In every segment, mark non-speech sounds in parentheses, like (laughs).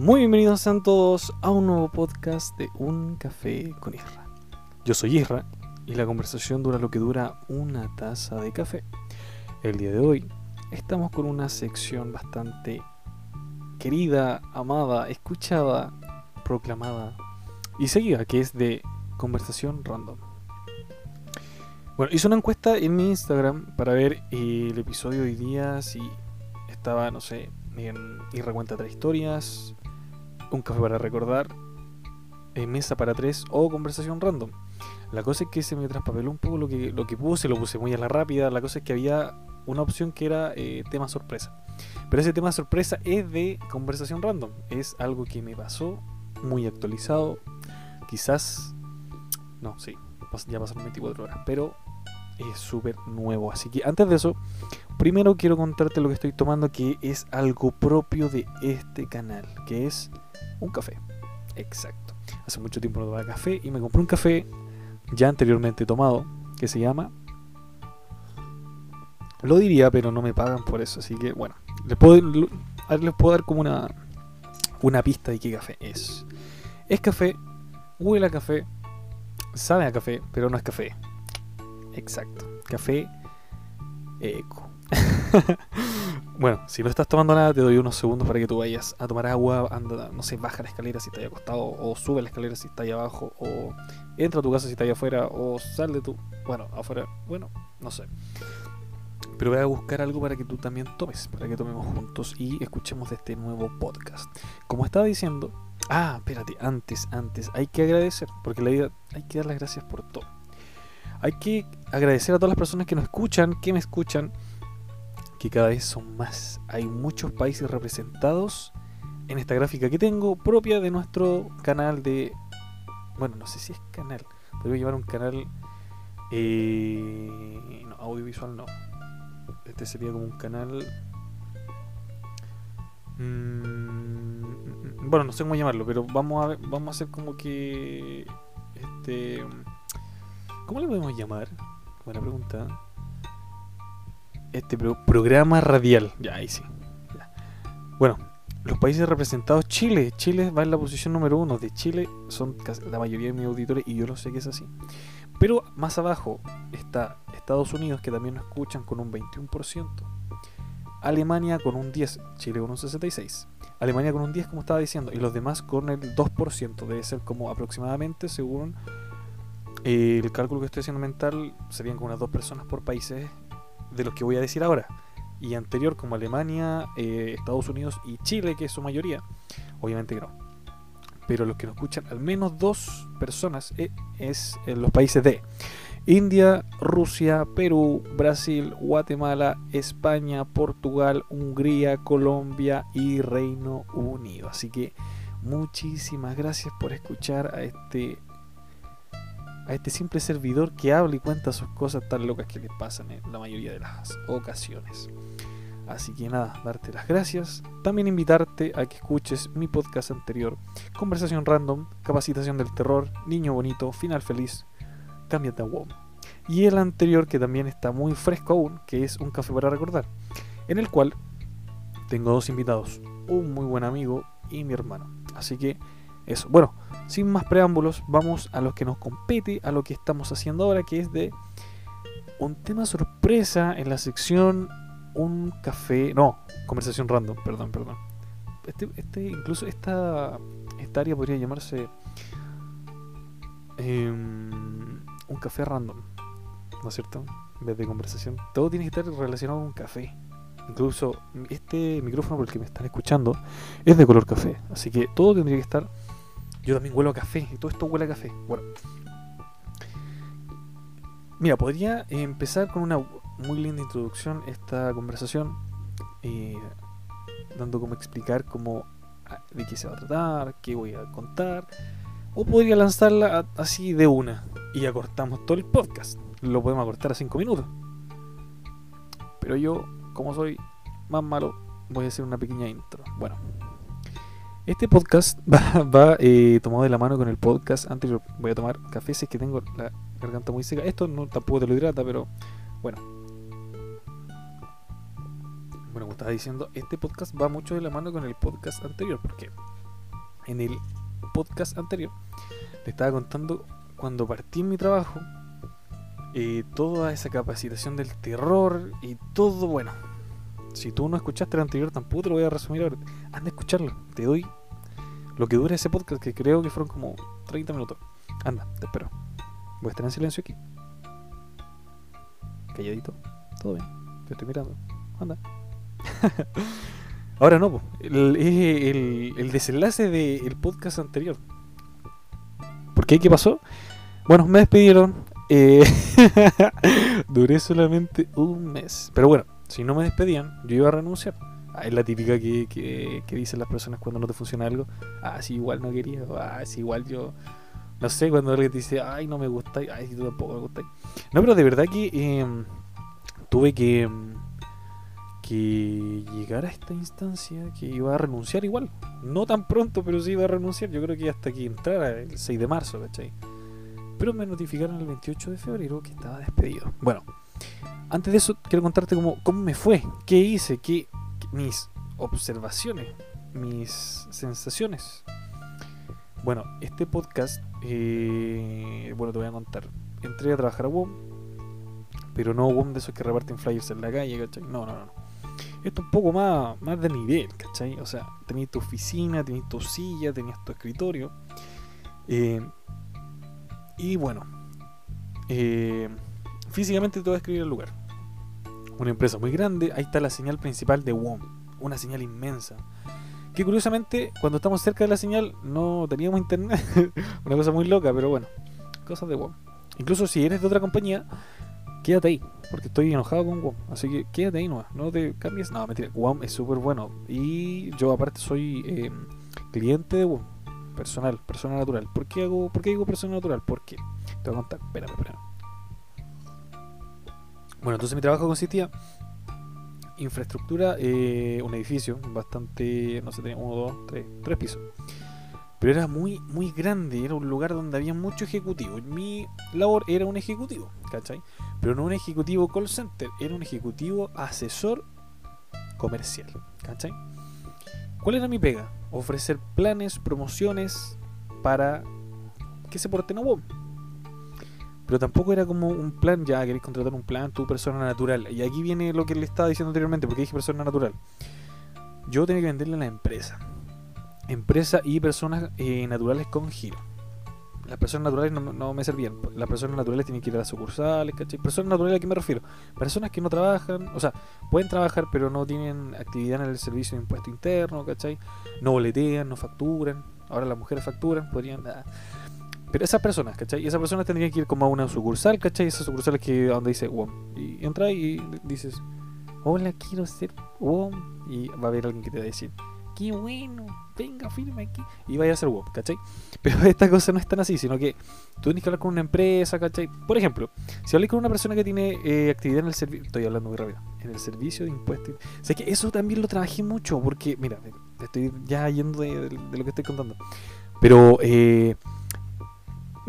Muy bienvenidos sean todos a un nuevo podcast de Un Café con Isra. Yo soy Isra y la conversación dura lo que dura una taza de café. El día de hoy estamos con una sección bastante querida, amada, escuchada, proclamada y seguida, que es de conversación random. Bueno, hice una encuesta en mi Instagram para ver el episodio de hoy día, si estaba, no sé, en Y recuenta tres historias, un café para recordar, en mesa para tres o conversación random. La cosa es que se me traspapeló un poco lo que, lo que puse, lo puse muy a la rápida. La cosa es que había una opción que era eh, tema sorpresa. Pero ese tema sorpresa es de conversación random. Es algo que me pasó, muy actualizado. Quizás, no, sí, ya pasaron 24 horas, pero es súper nuevo. Así que antes de eso, primero quiero contarte lo que estoy tomando, que es algo propio de este canal, que es un café. Exacto. Hace mucho tiempo no tomaba café y me compré un café ya anteriormente tomado que se llama. Lo diría, pero no me pagan por eso, así que bueno, les puedo, dar como una, una pista de qué café es. Es café, huele a café, sabe a café, pero no es café. Exacto, café eco. (laughs) bueno, si no estás tomando nada, te doy unos segundos para que tú vayas a tomar agua, anda, no sé, baja la escalera si está ahí acostado, o sube la escalera si está ahí abajo, o entra a tu casa si está ahí afuera, o sal de tu. Bueno, afuera, bueno, no sé. Pero voy a buscar algo para que tú también tomes, para que tomemos juntos y escuchemos de este nuevo podcast. Como estaba diciendo, ah, espérate, antes, antes, hay que agradecer, porque la vida hay que dar las gracias por todo. Hay que agradecer a todas las personas que nos escuchan, que me escuchan, que cada vez son más. Hay muchos países representados en esta gráfica que tengo, propia de nuestro canal de... Bueno, no sé si es canal. Podría llevar un canal... Eh, no, audiovisual no. Este sería como un canal... Mm, bueno, no sé cómo llamarlo, pero vamos a, ver, vamos a hacer como que... Este... ¿Cómo le podemos llamar? Buena pregunta este programa radial. Ya, ahí sí. Bueno, los países representados, Chile. Chile va en la posición número uno. De Chile son la mayoría de mis auditores y yo lo sé que es así. Pero más abajo está Estados Unidos, que también nos escuchan con un 21%. Alemania con un 10, Chile con un 66. Alemania con un 10, como estaba diciendo, y los demás con el 2%. Debe ser como aproximadamente, según eh, el cálculo que estoy haciendo mental, serían como unas dos personas por países de los que voy a decir ahora. Y anterior como Alemania, eh, Estados Unidos y Chile, que es su mayoría. Obviamente que no. Pero los que nos escuchan, al menos dos personas, eh, es en los países de India, Rusia, Perú, Brasil, Guatemala, España, Portugal, Hungría, Colombia y Reino Unido. Así que muchísimas gracias por escuchar a este a este simple servidor que habla y cuenta sus cosas tan locas que le pasan en la mayoría de las ocasiones. Así que nada, darte las gracias. También invitarte a que escuches mi podcast anterior, Conversación Random, Capacitación del Terror, Niño Bonito, Final Feliz, Cámbiate a WoW. Y el anterior que también está muy fresco aún, que es Un Café para Recordar, en el cual tengo dos invitados, un muy buen amigo y mi hermano. Así que eso, bueno, sin más preámbulos, vamos a lo que nos compete, a lo que estamos haciendo ahora, que es de un tema sorpresa en la sección Un café. No, conversación random, perdón, perdón. Este, este, incluso esta, esta área podría llamarse em, un café random, ¿no es cierto? En vez de conversación. Todo tiene que estar relacionado con un café. Incluso este micrófono por el que me están escuchando es de color café. Así que todo tendría que estar yo también huelo a café, y todo esto huele a café. Bueno. Mira, podría empezar con una muy linda introducción esta conversación, eh, dando como explicar cómo ah, de qué se va a tratar, qué voy a contar, o podría lanzarla así de una y acortamos todo el podcast. Lo podemos acortar a 5 minutos. Pero yo, como soy más malo, voy a hacer una pequeña intro. Bueno, este podcast (laughs) va, eh, tomado de la mano con el podcast anterior. Voy a tomar café si es que tengo la garganta muy seca. Esto no tampoco te lo hidrata, pero bueno. Bueno, como estaba diciendo, este podcast va mucho de la mano con el podcast anterior, porque en el podcast anterior, le estaba contando cuando partí mi trabajo, eh, toda esa capacitación del terror y todo, bueno. Si tú no escuchaste el anterior, tampoco te lo voy a resumir ahora. Anda a escucharlo. Te doy lo que dura ese podcast, que creo que fueron como 30 minutos. Anda, te espero. Voy a estar en silencio aquí. Calladito. Todo bien. Te estoy mirando. Anda. (laughs) Ahora no, el desenlace del podcast anterior. ¿Por qué? ¿Qué pasó? Bueno, me despidieron. Eh, (laughs) duré solamente un mes. Pero bueno, si no me despedían, yo iba a renunciar. Ah, es la típica que, que, que, dicen las personas cuando no te funciona algo. Ah, sí, igual no quería. Ah, sí, igual yo. No sé, cuando alguien te dice, ay, no me gusta. Ay, tú tampoco me gusta. No, pero de verdad que eh, tuve que, que llegar a esta instancia que iba a renunciar igual. No tan pronto, pero sí iba a renunciar. Yo creo que hasta que entrara el 6 de marzo, ¿cachai? Pero me notificaron el 28 de febrero que estaba despedido. Bueno, antes de eso quiero contarte cómo, cómo me fue, qué hice, qué, mis observaciones, mis sensaciones. Bueno, este podcast, eh, bueno, te voy a contar. Entré a trabajar a WOM, pero no WOM de esos que reparten flyers en la calle, ¿cachai? No, no, no. Esto es un poco más, más de nivel, ¿cachai? O sea, tenías tu oficina, tenías tu silla, tenías tu escritorio. Eh, y bueno, eh, físicamente te voy a escribir el lugar. Una empresa muy grande, ahí está la señal principal de WOM, una señal inmensa. Que curiosamente, cuando estamos cerca de la señal, no teníamos internet. (laughs) una cosa muy loca, pero bueno, cosas de WOM. Incluso si eres de otra compañía, quédate ahí, porque estoy enojado con WOM. Así que quédate ahí no no te cambies. No, mentira, WOM es súper bueno. Y yo aparte soy eh, cliente de WOM personal, persona natural. ¿Por qué, hago, ¿Por qué digo persona natural? Porque te voy a contar, espérame, espérame. Bueno, entonces mi trabajo consistía infraestructura, eh, un edificio bastante, no sé, tenía uno, dos, tres, tres pisos. Pero era muy, muy grande, era un lugar donde había mucho ejecutivo. Mi labor era un ejecutivo, ¿cachai? Pero no un ejecutivo call center, era un ejecutivo asesor comercial, ¿cachai? ¿Cuál era mi pega? Ofrecer planes, promociones para que se porten a WOM. Pero tampoco era como un plan, ya queréis contratar un plan, tu persona natural. Y aquí viene lo que le estaba diciendo anteriormente, porque dije persona natural. Yo tenía que venderle a la empresa. Empresa y personas eh, naturales con giro. Las personas naturales no, me servían. Las personas naturales tienen que ir a sucursales, ¿cachai? Personas naturales a qué me refiero? Personas que no trabajan, o sea, pueden trabajar pero no tienen actividad en el servicio de impuesto interno, ¿cachai? No boletean, no facturan. Ahora las mujeres facturan, podrían... Ah. Pero esas personas, ¿cachai? Y esas personas tendrían que ir como a una sucursal, ¿cachai? Esa sucursal es que donde dice WOM. Y entra y dices, hola, quiero ser WOM. Y va a haber alguien que te va a decir, qué bueno, venga, firme aquí. Y vaya a ser WOM, ¿cachai? (laughs) Pero esta cosa no es tan así, sino que tú tienes que hablar con una empresa, ¿cachai? Por ejemplo, si hablas con una persona que tiene eh, actividad en el servicio, estoy hablando muy rápido, en el servicio de impuestos. O sea que eso también lo trabajé mucho, porque, mira, estoy ya yendo de, lo que estoy contando. Pero, eh,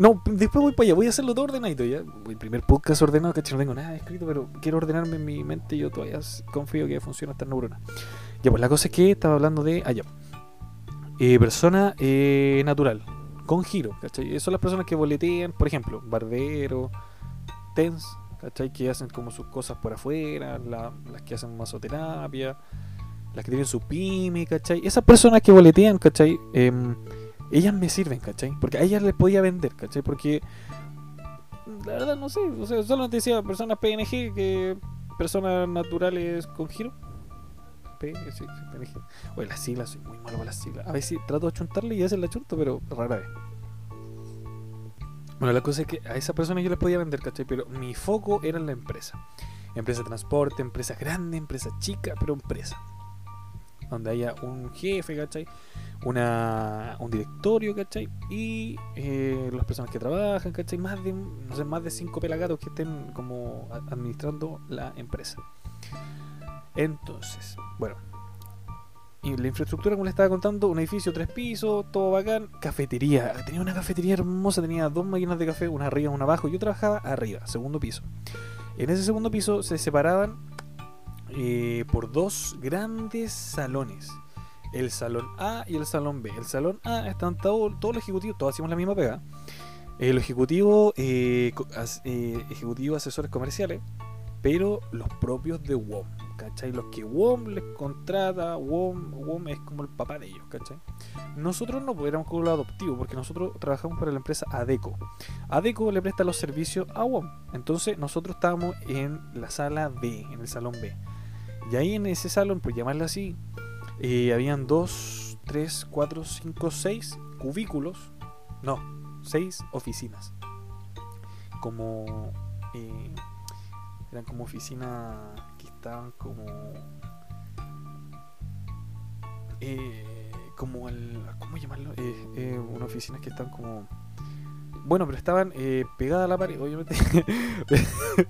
no, después voy para allá, voy a hacerlo todo ordenadito ya. El primer podcast ordenado, ¿cachai? No tengo nada escrito, pero quiero ordenarme en mi mente. Yo todavía confío que funciona esta neurona. Ya, pues la cosa es que estaba hablando de allá. Eh, persona eh, natural, con giro, ¿cachai? Son las personas que boletean, por ejemplo, barbero, tens, ¿cachai? Que hacen como sus cosas por afuera, las que hacen masoterapia, las que tienen su pyme, ¿cachai? Esas personas que boletean, ¿cachai? Em, ellas me sirven, ¿cachai? Porque a ellas les podía vender, ¿cachai? Porque la verdad no sé, o sea, solo te decía personas PNG que personas naturales con giro sí, Oye, las siglas, soy muy malo con las siglas. A veces trato de chuntarle y hacen la chunto, pero rara vez. Bueno, la cosa es que a esa persona yo les podía vender, ¿cachai? Pero mi foco era en la empresa. Empresa de transporte, empresa grande, empresa chica, pero empresa. Donde haya un jefe, ¿cachai? Una, un directorio, ¿cachai? Y eh, las personas que trabajan, ¿cachai? Más de, no sé, más de cinco pelagatos que estén como administrando la empresa. Entonces, bueno. Y la infraestructura, como les estaba contando, un edificio, tres pisos, todo bacán. Cafetería. Tenía una cafetería hermosa, tenía dos máquinas de café, una arriba, una abajo. Yo trabajaba arriba, segundo piso. En ese segundo piso se separaban eh, por dos grandes salones. el salón A y el salón B. El salón A están todo- todos los ejecutivos, todos hacemos la misma pega. El ejecutivo, eh, co- as- eh, ejecutivo asesores comerciales, pero los propios de WOM, ¿cachai? Los que WOM les contrata, WOM, WOM es como el papá de ellos, ¿cachai? Nosotros no éramos como lo adoptivo, porque nosotros trabajamos para la empresa ADECO. ADECO le presta los servicios a WOM. Entonces nosotros estábamos en la sala B, en el salón B. Y ahí en ese salón, por llamarle así, eh, habían dos, tres, cuatro, cinco, seis cubículos. No, seis oficinas. Como... eh, eran como oficinas que estaban como... eh, como el... ¿Cómo llamarlo? Eh, eh, unas oficinas que están como... Bueno, pero estaban eh, pegadas a la pared, obviamente. (laughs)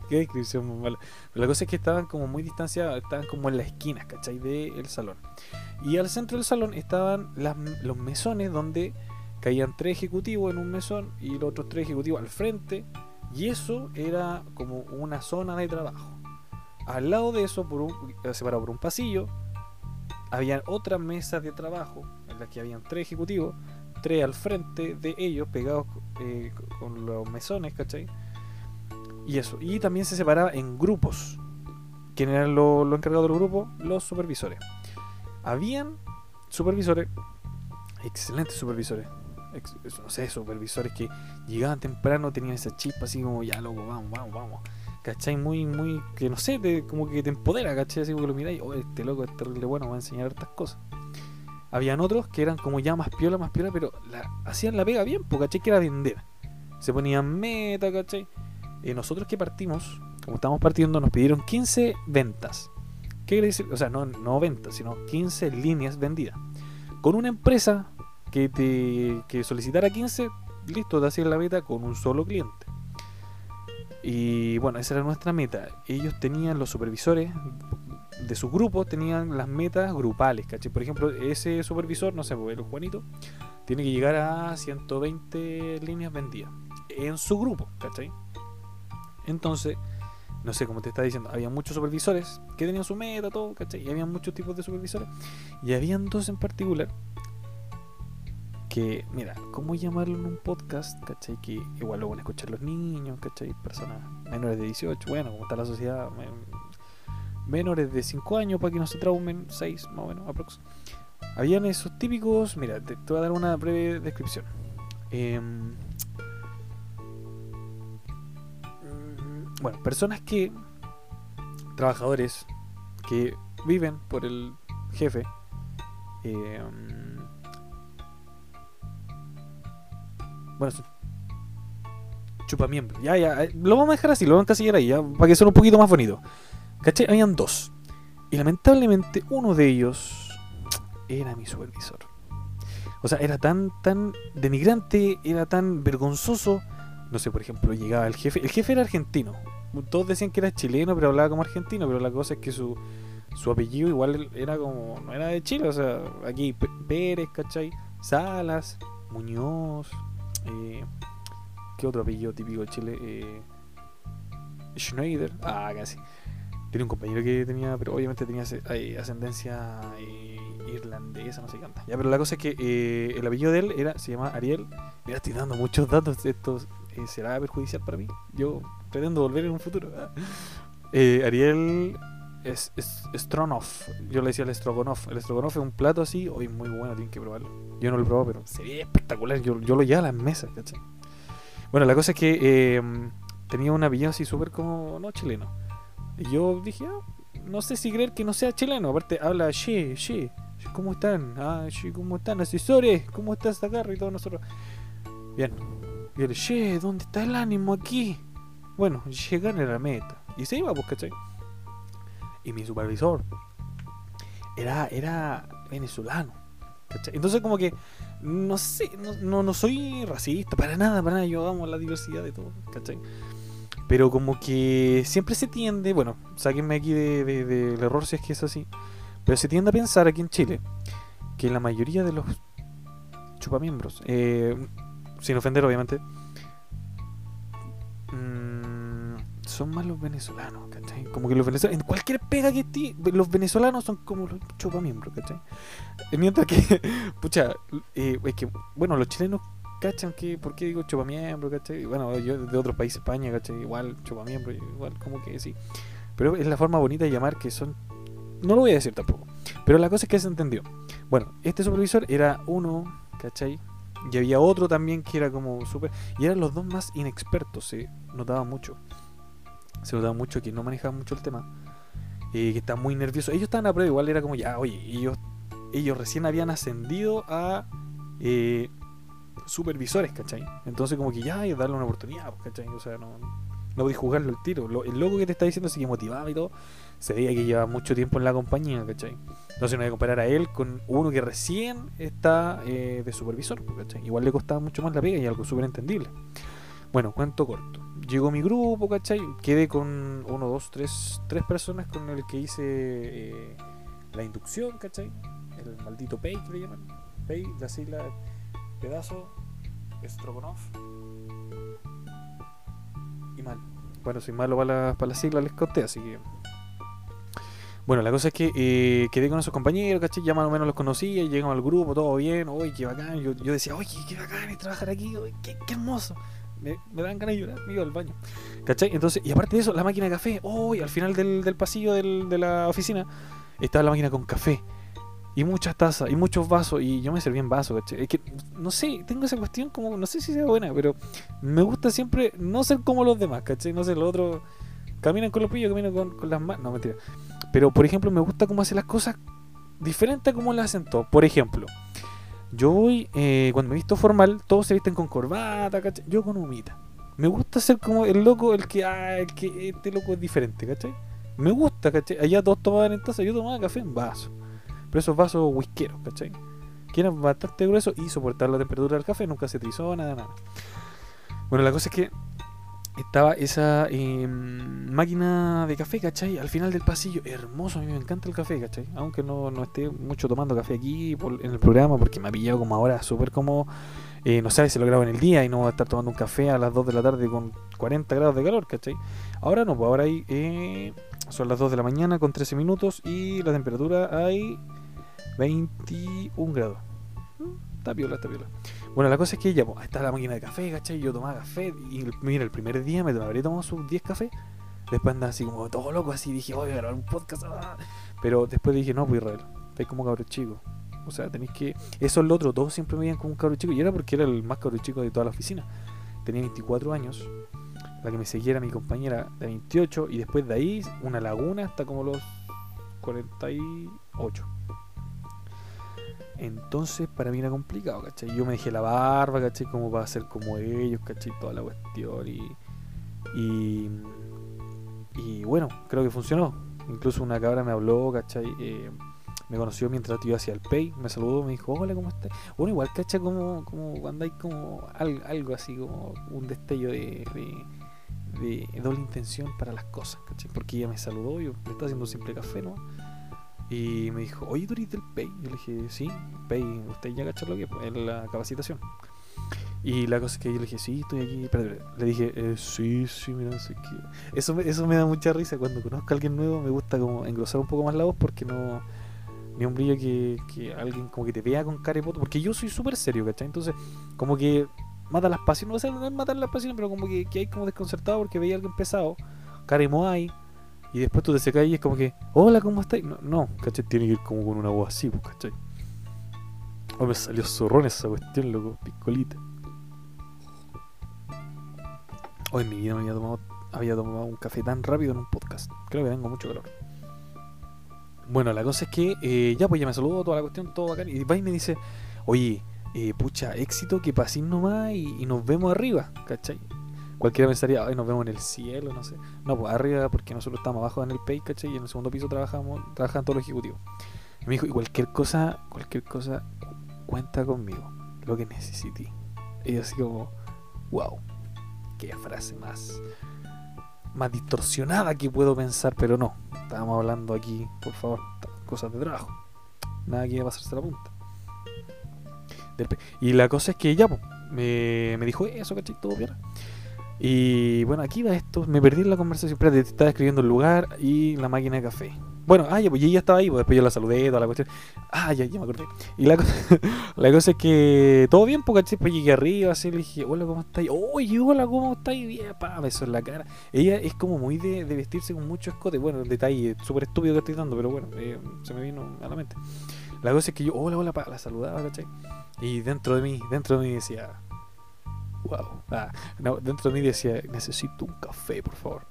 Qué descripción muy mala. Pero la cosa es que estaban como muy distanciadas, estaban como en las esquinas, ¿cachai? Del salón. Y al centro del salón estaban las- los mesones donde caían tres ejecutivos en un mesón y los otros tres ejecutivos al frente. Y eso era como una zona de trabajo. Al lado de eso, eh, separado por un pasillo, habían otras mesas de trabajo en las que habían tres ejecutivos, tres al frente de ellos, pegados eh, con los mesones, ¿cachai? Y eso. Y también se separaba en grupos. ¿Quién eran los los encargados del grupo? Los supervisores. Habían supervisores, excelentes supervisores. no sé, supervisores que llegaban temprano, tenían esa chispa así como, ya loco, vamos, vamos, vamos. ¿Cachai? Muy, muy, que no sé, te- como que te empodera, ¿cachai? Así como que lo miráis, oh, este loco es terrible bueno, va a enseñar estas cosas. Habían otros que eran como ya más piola, más piola, pero hacían la pega bien, porque. Que era vender. Se ponían meta, ¿cachai? Eh, nosotros que partimos, como estamos partiendo, nos pidieron 15 ventas. ¿Qué quiere decir? O sea, no, no ventas, sino 15 líneas vendidas. Con una empresa que te que solicitara 15, listo, te hacían la meta con un solo cliente. Y bueno, esa era nuestra meta. Ellos tenían los supervisores de su grupo, tenían las metas grupales, ¿cachai? Por ejemplo, ese supervisor, no sé, pues, el Juanito, tiene que llegar a 120 líneas vendidas en su grupo, ¿cachai? Entonces, no sé, como te estaba diciendo, había muchos supervisores que tenían su meta, todo, ¿cachai? Y había muchos tipos de supervisores. Y habían dos en particular que, mira, ¿cómo llamarlo en un podcast, ¿cachai? Que igual lo van a escuchar los niños, ¿cachai? Personas menores de 18, bueno, como está la sociedad, menores de 5 años para que no se traumen, 6 más o menos, aprox. Habían esos típicos, mira, te, voy a dar una breve descripción. Em, mm, bueno, personas que, trabajadores que viven por el jefe, em, bueno, son chupamiembros, ya, ya, eh, lo vamos a dejar así, lo vamos a encasillar ahí, para que sea un poquito más bonito. ¿Cachai? Habían dos. Y lamentablemente uno de ellos era mi supervisor. O sea, era tan, tan denigrante, era tan vergonzoso. No sé, por ejemplo, llegaba el jefe. El jefe era argentino. Todos decían que era chileno, pero hablaba como argentino. Pero la cosa es que su, su apellido igual era como. No era de Chile. O sea, aquí Pérez, ¿cachai? Salas, Muñoz. Eh, ¿Qué otro apellido típico de Chile? Eh, Schneider. Ah, casi. Tenía un compañero que tenía, pero obviamente tenía ascendencia eh, irlandesa, no sé qué. Ya, pero la cosa es que eh, el apellido de él era, se llama Ariel. Mira, estoy dando muchos datos. Esto eh, será perjudicial para mí. Yo pretendo volver en un futuro. (laughs) Eh, Ariel es, es Stronov. Yo le decía el Strogonoff. El Strogonoff es un plato así. Hoy muy bueno, tienen que probarlo. Yo no lo he probado, pero sería espectacular. Yo, yo lo llevo a las mesas, ¿cachai? Bueno, la cosa es que tenía un apellido así súper como no chileno. Yo dije, ah, no sé si creer que no sea chileno. Aparte, habla, che, che, ¿cómo están? Ah, che, ¿cómo están? Asesores, ¿cómo estás acá? Y todos nosotros. Bien. Y le che, ¿dónde está el ánimo aquí? Bueno, llegar a la meta. Y se iba, pues, ¿cachai? Y mi supervisor era, era venezolano. ¿cachai? Entonces, como que, no sé, no, no, no soy racista, para nada, para nada. Yo amo la diversidad de todo, ¿cachai? Pero como que siempre se tiende, bueno, sáquenme aquí del de, error si es que es así, pero se tiende a pensar aquí en Chile que la mayoría de los chupamiembros, eh, sin ofender obviamente, mm, son más los venezolanos, ¿cachai? Como que los venezolanos, en cualquier pega que esté, los venezolanos son como los chupamiembros, ¿cachai? Mientras que, (laughs) pucha, eh, es que, bueno, los chilenos cachan que, ¿por qué digo chupamiembro, cachai? Bueno, yo de otros países, España, cachai, igual chupamiembro, igual como que sí. Pero es la forma bonita de llamar que son, no lo voy a decir tampoco, pero la cosa es que se entendió. Bueno, este supervisor era uno, ¿cachai? Y había otro también que era como súper... Y eran los dos más inexpertos, se notaba mucho. Se notaba mucho que no manejaban mucho el tema. Eh, que estaban muy nerviosos. Ellos estaban a prueba, igual era como ya, oye, ellos, ellos recién habían ascendido a eh, supervisores, ¿cachai? Entonces como que ya, darle una oportunidad, ¿cachai? O sea, no, no voy a jugarlo el tiro. el loco que te está diciendo así que motivaba y todo, se veía que lleva mucho tiempo en la compañía, ¿cachai? Entonces no voy a comparar a él con uno que recién está eh, de supervisor, ¿cachai? Igual le costaba mucho más la pega y algo súper entendible. Bueno, cuento corto. Llegó mi grupo, ¿cachai? Quedé con uno, dos, tres, tres personas con el que hice eh, la inducción, ¿cachai? El maldito Pay que le llaman. Pay, la sigla pedazo, Strogonoff y mal. Bueno, soy malo para la, para la sigla, les conté, así que. Bueno, la cosa es que eh, quedé con esos compañeros, ¿cachai? Ya más o menos los conocía, llegamos al grupo, todo bien, uy, qué bacán. Yo, yo decía, oye, qué bacán trabajar aquí, uy, qué, hermoso. Me, me, dan ganas de llorar, me iba al baño. ¿Cachai? Entonces, y aparte de eso, la máquina de café, uy, al final del, del pasillo del, de la oficina estaba la máquina con café y muchas tazas y muchos vasos y yo me serví en vaso, ¿cachai? Es que, no sé, tengo esa cuestión como, no sé si sea buena, pero me gusta siempre no ser como los demás, ¿cachai? No sé, los otros caminan con los pillos, caminan con, con las manos, no, mentira. Pero, por ejemplo, me gusta cómo hacer las cosas diferentes a como las hacen todos. Por ejemplo, yo voy, eh, cuando me visto formal, todos se visten con corbata, ¿cachai? Yo con humita. Me gusta ser como el loco, el que, ah, el que este loco es diferente, ¿cachai? Me gusta, ¿cachai? Allá todos tomaban en taza, yo tomaba café en vaso. Pero esos vasos whiskeros, ¿cachai? Que eran bastante gruesos y soportar la temperatura del café, nunca se trizó, nada, nada. Bueno, la cosa es que estaba esa eh, máquina de café, ¿cachai? Al final del pasillo, hermoso, a mí me encanta el café, ¿cachai? Aunque no, no esté mucho tomando café aquí en el programa, porque me ha pillado como ahora súper como, eh, no sabes si lo grabo en el día y no voy a estar tomando un café a las 2 de la tarde con 40 grados de calor, ¿cachai? Ahora no, pues ahora hay, eh, son las 2 de la mañana con 13 minutos y la temperatura hay 21 grados. Mm, está piola, está piola. Bueno, la cosa es que ya, pues, está la máquina de café, ¿cachai? Yo tomaba café y mira, el primer día me habría tomado sus 10 cafés. Después andaba así como todo loco, así dije, voy a grabar un podcast. Ah". Pero después dije, no, pues Israel, estáis como cabrón chico. O sea, tenéis que. Eso es lo otro, todos siempre me veían como un cabrón chico. Y era porque era el más cabrón chico de toda la oficina. Tenía 24 años. La que me seguía era mi compañera de 28. Y después de ahí, una laguna hasta como los 48. Entonces para mí era complicado, ¿cachai? Yo me dejé la barba, ¿cachai? Como para ser como ellos, ¿cachai? Toda la cuestión y, y, y bueno, creo que funcionó. Incluso una cabra me habló, ¿cachai? Eh, me conoció mientras yo hacia el Pay, me saludó, me dijo, hola, ¿cómo estás? Bueno, igual, ¿cachai? Como, como cuando hay como algo, así, como un destello de, de, de, doble intención para las cosas, ¿cachai? Porque ella me saludó, yo le estaba haciendo un simple café, ¿no? Y me dijo, oye, tú eres del PEI. Yo le dije, sí, PEI, usted ya cachó lo que es la capacitación. Y la cosa es que yo le dije, sí, estoy aquí. le dije, eh, sí, sí, mira, sé que. Eso me, eso me da mucha risa. Cuando conozco a alguien nuevo, me gusta como engrosar un poco más la voz porque no. Ni un brillo que, que alguien como que te vea con cara y poto. Porque yo soy súper serio, ¿cachai? Entonces, como que mata las pasiones. No, no es matar las pasiones, pero como que, que hay como desconcertado porque veía a alguien pesado. Cara y y después tú te secas y es como que, hola, ¿cómo estás? No, no, ¿cachai? Tiene que ir como con una voz así, pues, ¿cachai? Oh, me salió zorrón esa cuestión, loco, piscolita. Hoy en mi vida me había tomado, había tomado un café tan rápido en un podcast. Creo que tengo mucho calor. Bueno, la cosa es que ya pues ya me saludó toda la cuestión, todo bacán. Y va y me dice, oye, eh, pucha, éxito que pasín nomás y, y nos vemos arriba, ¿cachai? Cualquiera pensaría, ay, nos vemos en el cielo, no sé. No, pues arriba, porque nosotros estamos abajo en el pay, ¿cachai? Y en el segundo piso trabajamos, trabajan todos los ejecutivos. Me dijo, y cualquier cosa, cualquier cosa, cuenta conmigo, lo que necesite. Y yo así como, wow, qué frase más, más distorsionada que puedo pensar, pero no. Estábamos hablando aquí, por favor, cosas de trabajo. Nada que pasarse la punta. Y la cosa es que ya, pues, me, me dijo eso, ¿cachai? Todo bien. Y bueno, aquí va esto. Me perdí en la conversación. Espérate, te estaba escribiendo el lugar y la máquina de café. Bueno, ah, ya, pues ella estaba ahí, pues después yo la saludé, toda la cuestión. Ah, ya, ya me acordé. Y la, co- (laughs) la cosa es que todo bien, porque pues llegué arriba, así le dije, hola, ¿cómo estáis? Oye, hola, ¿cómo estáis? Bien, pa, beso en la cara. Ella es como muy de, de vestirse con mucho escote. Bueno, el detalle súper estúpido que estoy dando, pero bueno, eh, se me vino a la mente. La cosa es que yo, hola, hola, pa, la saludaba, ¿cachai? Y dentro de mí, dentro de mí decía, wow. Ah, dentro de mí decía, necesito un café, por favor.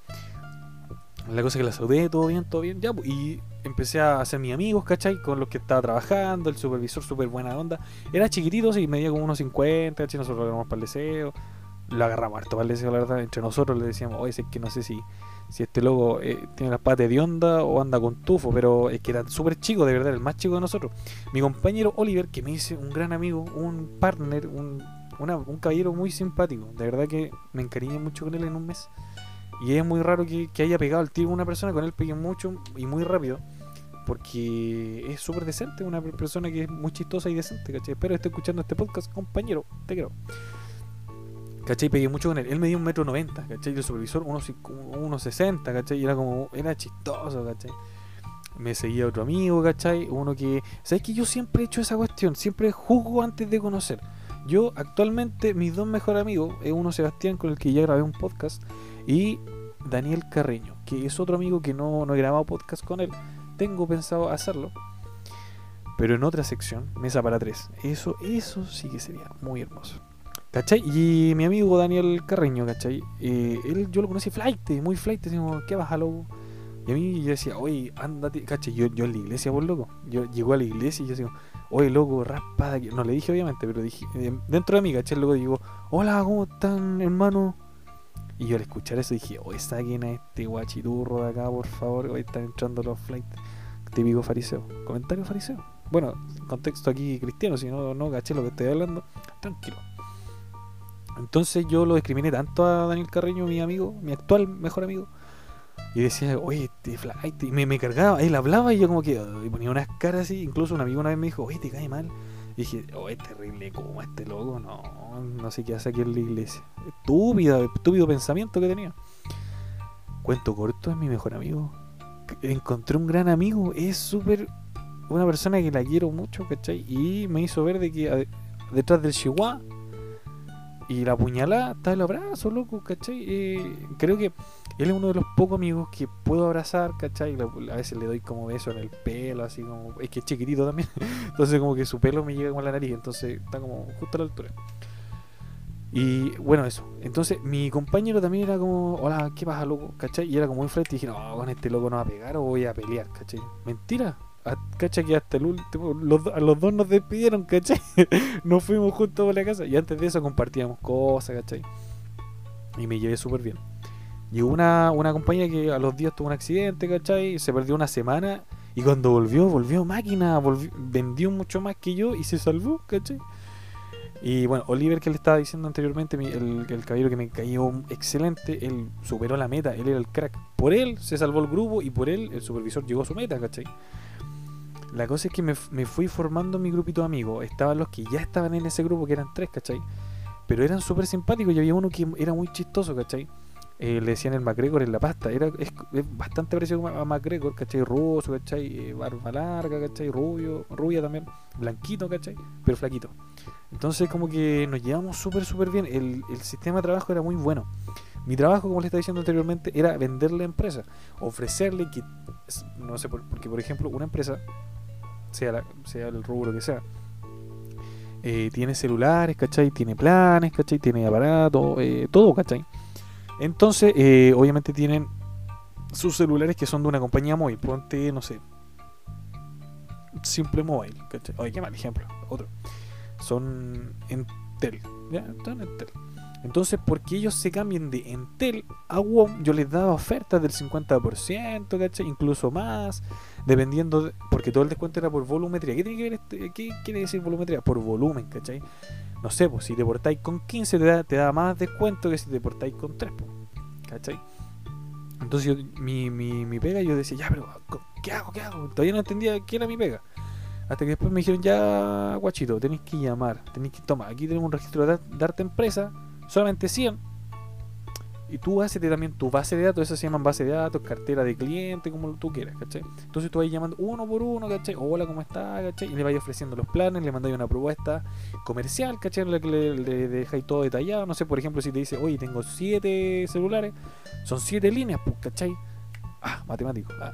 La cosa es que la saludé, todo bien, todo bien, ya, pues, y empecé a hacer mis amigos, ¿cachai? Con los que estaba trabajando, el supervisor súper buena onda. Era chiquitito, sí, medía como unos 50, ¿cachai? Nosotros lo para el deseo. Lo agarramos harto para el deseo, la verdad. Entre nosotros le decíamos, oye, es que no sé si, si este loco eh, tiene las patas de onda o anda con tufo, pero es que era súper chico, de verdad, el más chico de nosotros. Mi compañero Oliver, que me dice un gran amigo, un partner, un, una- un caballero muy simpático. De verdad que me encariñé mucho con él en un mes. Y es muy raro que, que haya pegado el tiro una persona, con él pegué mucho y muy rápido. Porque es súper decente, una persona que es muy chistosa y decente, ¿cachai? Espero esté escuchando este podcast, compañero, te quiero. ¿Cachai? Pegué mucho con él. Él me dio un metro noventa, ¿cachai? Y el supervisor unos, unos 60, ¿cachai? Y era como, era chistoso, ¿cachai? Me seguía otro amigo, ¿cachai? Uno que... ¿Sabes que yo siempre he hecho esa cuestión? Siempre juzgo antes de conocer. Yo actualmente, mis dos mejores amigos, es uno Sebastián, con el que ya grabé un podcast, y Daniel Carreño, que es otro amigo que no, no he grabado podcast con él. Tengo pensado hacerlo, pero en otra sección, mesa para tres. Eso, eso sí que sería muy hermoso. ¿Cachai? Y mi amigo Daniel Carreño, ¿cachai? Eh, él, yo lo conocí flight, muy flight, decimos, ¿qué baja, loco? Y a mí yo decía, oye, ándate, ¿cachai? Yo, yo en la iglesia, por loco. Yo llego a la iglesia y yo digo, oye, loco, raspada. aquí". No le dije, obviamente, pero dije, eh, dentro de mí, ¿cachai? Luego digo, hola, ¿cómo están, hermano? Y yo al escuchar eso dije, oye, saquen a este guachiturro de acá, por favor, hoy están entrando los flights. Típico fariseo. Comentario fariseo. Bueno, contexto aquí cristiano, si no, no caché lo que estoy hablando, tranquilo. Entonces yo lo discriminé tanto a Daniel Carreño, mi amigo, mi actual mejor amigo. Y decía, oye, este flight, y me, cargaba, él hablaba y yo como que y ponía unas caras así. Incluso un amigo una vez me dijo, oye, te cae mal. Y dije, oh, terrible, como este loco, no, no sé qué hace aquí en la iglesia. Estúpida, estúpido pensamiento que tenía. Cuento corto, es mi mejor amigo. Encontré un gran amigo, es súper una persona que la quiero mucho, ¿cachai? Y me hizo ver de que detrás del chihuahua y la puñalada está el abrazo, loco, ¿cachai? Eh, creo que él es uno de los pocos amigos que puedo abrazar, ¿cachai? A veces le doy como beso en el pelo, así como. Es que es chiquitito también. (laughs) Entonces, como que su pelo me llega como a la nariz, entonces está como justo a la altura. Y bueno, eso. Entonces, mi compañero también era como, hola, ¿qué pasa, loco? ¿cachai? Y era como muy fuerte y dije, no, con este loco no va a pegar o voy a pelear, ¿cachai? Mentira. A- ¿Cachai? Que hasta el último, los, a los dos nos despidieron, ¿cachai? (laughs) nos fuimos juntos por la casa y antes de eso compartíamos cosas, ¿cachai? Y me llevé súper bien. Llegó una, una compañera que a los días tuvo un accidente, ¿cachai? Se perdió una semana y cuando volvió, volvió máquina, vendió mucho más que yo y se salvó, ¿cachai? Y bueno, Oliver que le estaba diciendo anteriormente, el, el caballero que me cayó excelente, él superó la meta, él era el crack. Por él se salvó el grupo y por él el supervisor llegó a su meta, ¿cachai? La cosa es que me, me fui formando mi grupito de amigos. Estaban los que ya estaban en ese grupo, que eran tres, ¿cachai? Pero eran súper simpáticos y había uno que era muy chistoso, ¿cachai? Eh, le decían el McGregor en la pasta. Era, es, bastante parecido a McGregor, ¿cachai? Ruso, ¿cachai? Eh, barba larga, ¿cachai? Rubio, rubia también. Blanquito, ¿cachai? Pero flaquito. Entonces como que nos llevamos súper, súper bien. El, el sistema de trabajo era muy bueno. Mi trabajo, como le estaba diciendo anteriormente, era venderle a empresa. Ofrecerle que, no sé, por- porque por ejemplo, una empresa, sea, sea el rubro que sea, eh, tiene celulares, ¿cachai? Tiene planes, ¿cachai? Tiene aparatos, eh, todo, ¿cachai? Entonces, eh, obviamente tienen sus celulares que son de una compañía móvil. Ponte, no sé, Simple Mobile, ¿cachai? Oye, qué mal ejemplo. Otro. Son Entel, ¿ya? Entel. Entonces, porque ellos se cambien de Entel a WOM, yo les daba ofertas del 50%, ¿cachai? Incluso más, dependiendo, de- porque todo el descuento era por volumetría. ¿Qué tiene que ver este- ¿Qué quiere decir volumetría? Por volumen, ¿cachai? No sé, pues si te portáis con 15 te da, te da más descuento que si te portáis con 3, pues, ¿cachai? Entonces yo, mi, mi, mi pega, yo decía, ya, pero ¿qué hago? ¿Qué hago? Todavía no entendía qué era mi pega. Hasta que después me dijeron, ya, guachito, tenéis que llamar, tenéis que tomar, aquí tenemos un registro de dar- darte empresa, solamente 100. Y tú haces también tu base de datos, esas se llaman base de datos, cartera de cliente, como tú quieras, ¿cachai? Entonces tú vas llamando uno por uno, ¿cachai? Hola, ¿cómo está? ¿cachai? Y le vas ofreciendo los planes, le mandáis una propuesta comercial, ¿cachai? Le, le, le dejáis todo detallado, no sé, por ejemplo, si te dice, oye, tengo siete celulares, son siete líneas, pues, ¿cachai? Ah, matemático. Ah.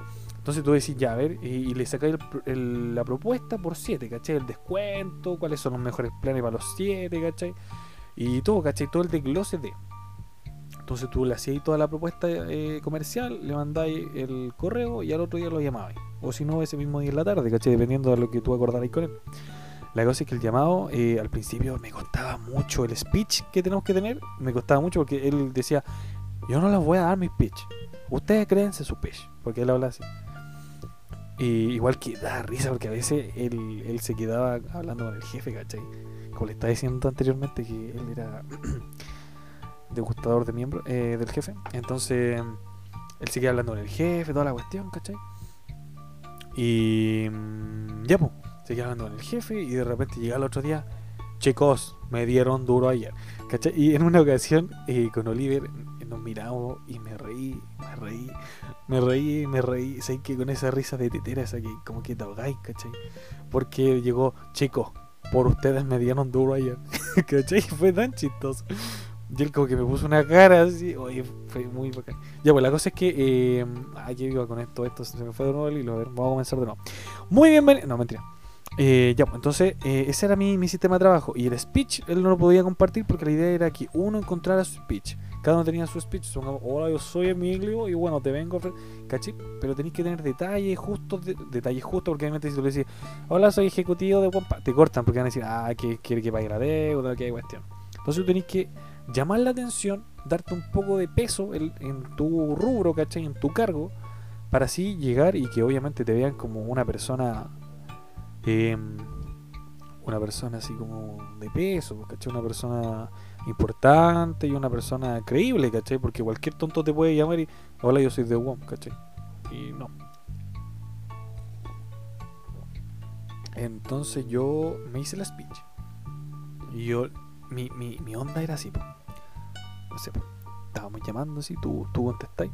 Entonces tú decís, ya, a ver, y, le sacáis la propuesta por 7, ¿cachai? El descuento, cuáles son los mejores planes para los 7, ¿cachai? Y todo, ¿cachai? Todo el desglose de. Entonces tú le hacías toda la propuesta eh, comercial, le mandáis el correo y al otro día lo llamabais. O si no, ese mismo día en la tarde, ¿cachai? Dependiendo de lo que tú acordarais con él. La cosa es que el llamado eh, al principio me costaba mucho el speech que tenemos que tener. Me costaba mucho porque él decía, yo no les voy a dar mi speech. Ustedes créense su speech. Porque él habla así. Y igual que da risa porque a veces él, él se quedaba hablando con el jefe, ¿cachai? Como le estaba diciendo anteriormente que él era (clears throat) degustador de miembro eh, del jefe. Entonces, él seguía hablando con el jefe, toda la cuestión, ¿cachai? Y mm, ya, pues, seguía hablando con el jefe y de repente llega el otro día, chicos, me dieron duro ayer, ¿cachai? Y en una ocasión eh, con Oliver nos miramos y me reí, me reí, me reí, me reí. Sé que con esa risa de tetera, esa que como que te ahogáis, ¿cachai? Porque llegó, chicos, por ustedes me dieron duro ayer, (laughs) ¿cachai? Fue tan chistoso. Y él como que me puso una cara así, oye, fue muy bacán. Ya, pues la cosa es que, eh, aquí iba con esto, esto se me fue de nuevo el hilo, a ver, vamos a comenzar de nuevo. Muy bien, no, mentira. Eh, ya, pues entonces, eh, ese era mi, mi, sistema de trabajo. Y el speech, él no lo podía compartir porque la idea era que uno encontrara su speech. Cada uno tenía su speech. Hola, yo soy Emilio y bueno, te vengo ¿cachai? Pero tenéis que tener detalles justos, detalles justos, porque obviamente si tú le decís, hola, soy ejecutivo de Wampa, te cortan porque van a decir, ah, que quiere que pague la deuda, que hay cuestión. Entonces tú que llamar la atención, darte un poco de peso en, tu rubro, ¿cachai? En tu cargo, para así llegar y que obviamente te vean como una persona, em, una persona así como de peso, ¿cachai? Una persona importante y una persona creíble, ¿cachai? Porque cualquier tonto te puede llamar y, hola, yo soy de WOM, ¿cachai? Y no. Entonces yo me hice la speech. Y yo, mi, mi, mi onda era así, no sé, estábamos llamando así, tú, tú contestáis.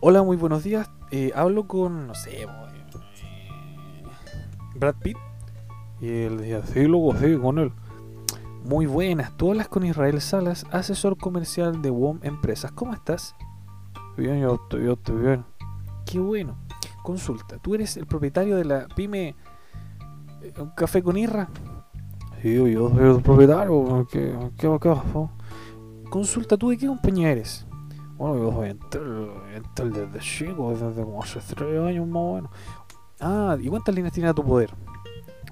Hola, muy buenos días. Eh, hablo con, no sé, eh, Brad Pitt. Y él decía, sí, luego, sí, con él. Muy buenas, tú hablas con Israel Salas, asesor comercial de WOM Empresas. ¿Cómo estás? Bien, yo estoy, yo estoy bien. Qué bueno. Consulta, ¿tú eres el propietario de la pyme eh, Un Café con Irra? Sí, yo soy el propietario. ¿Qué, qué, qué, Consulta, ¿tú de qué compañía eres? Bueno, yo soy Entel, desde chico, desde como hace tres años más o menos. Ah, ¿y cuántas líneas tiene tu poder?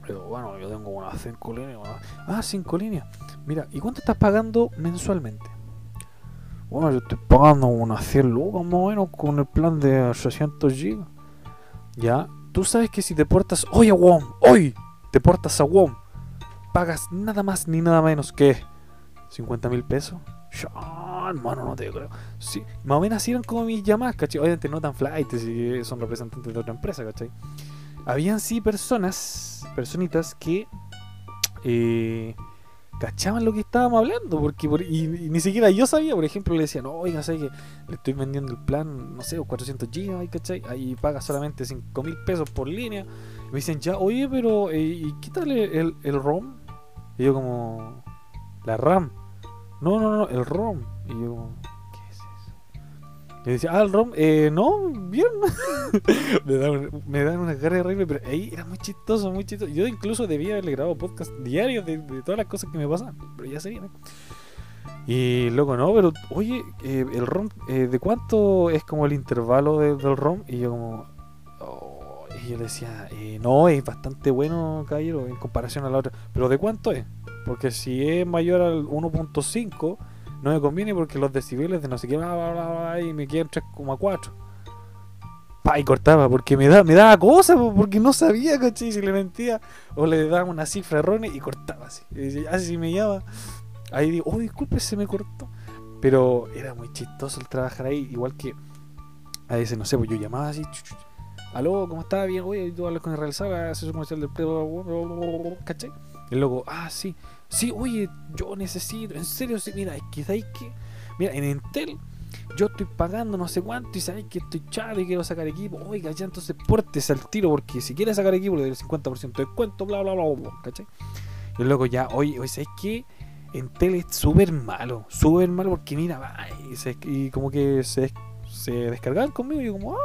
Pero bueno, yo tengo unas cinco líneas. Ah, cinco líneas. Mira, ¿y cuánto estás pagando mensualmente? Bueno, yo estoy pagando unas 100 lucas más o menos con el plan de 600 GB. Ya, tú sabes que si te portas hoy a WOM, hoy te portas a WOM, pagas nada más ni nada menos que 50 mil pesos. Ya, hermano, no te creo. Sí, más o menos así eran como mis llamadas, ¿cachai? Obviamente no tan flight, si son representantes de otra empresa, ¿cachai? Habían sí personas, personitas que eh, cachaban lo que estábamos hablando, porque y, ni siquiera yo sabía, por ejemplo, le decían, oiga, sé que le estoy vendiendo el plan, no sé, 400 GB, ¿cachai? Ahí paga solamente 5 mil pesos por línea. me dicen, ya, oye, pero, eh, ¿y quítale el, el ROM? Y yo como, la RAM. No, no, no, el ROM. Y yo, ¿qué es eso? Y decía, ah, el ROM, eh, no, bien. (laughs) me, dan, me dan una cara de pero ahí era muy chistoso, muy chistoso. Yo incluso debía haberle grabado podcast diario de, todas las cosas que me pasan, pero ya sería. Y luego no, pero oye, eh, el ROM, eh, ¿de cuánto es como el intervalo del ROM? Y yo como, oh, y yo le decía, eh, no, es bastante bueno, caballero, en comparación a la otra. ¿Pero de cuánto es? Porque si es mayor al 1.5, no me conviene porque los decibeles de no sé qué, y me quedan 3,4. Pa, y cortaba, porque me, da, me daba cosas, porque no sabía, ¿cachai? Si le mentía, o le daba una cifra errónea y cortaba así. Y así me llama. Ahí digo, oh, disculpe, se me cortó. Pero era muy chistoso el trabajar ahí, igual que a veces, no sé, pues yo llamaba así, aló, ¿cómo está? Bien, oye, tú hablas con el Real Saga, su comercial del ¿cachai? Y luego, ah, sí, Sí, oye, yo necesito, en serio, sí, mira, es que que Mira, en Entel yo estoy pagando no sé cuánto y sabéis que estoy chato y quiero sacar equipo. Oiga, ya entonces pórtese al tiro porque si quieres sacar equipo le doy el 50% de descuento, bla, bla, bla, bla, ¿cachai? Y luego ya, oye, oye, ¿sabes qué? Entel es súper malo, súper malo porque mira, va, y, se- y como que se, se descargaban conmigo y yo como, ah,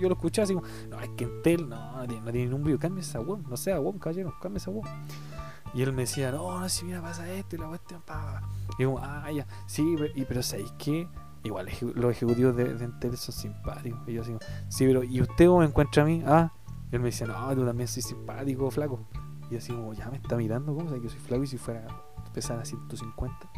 yo lo escuchaba así como, no, es que Entel no, no tiene, no tiene ningún brillo, cambia esa weón, no sea weón, caballero, cambia esa weón. Y él me decía, no, no, si mira, pasa esto y la cuestión, pa, pa, pa". Y yo como, ah, ya, sí, pero, y, ¿sabéis qué? Igual los ejecutivos de, de Entel son simpáticos. Y yo así, sí, pero ¿y usted cómo me encuentra a mí? Ah, y él me decía, no, tú también soy simpático, flaco. Y así como, ya me está mirando, ¿cómo sabe que yo soy flaco y si fuera pesara 150?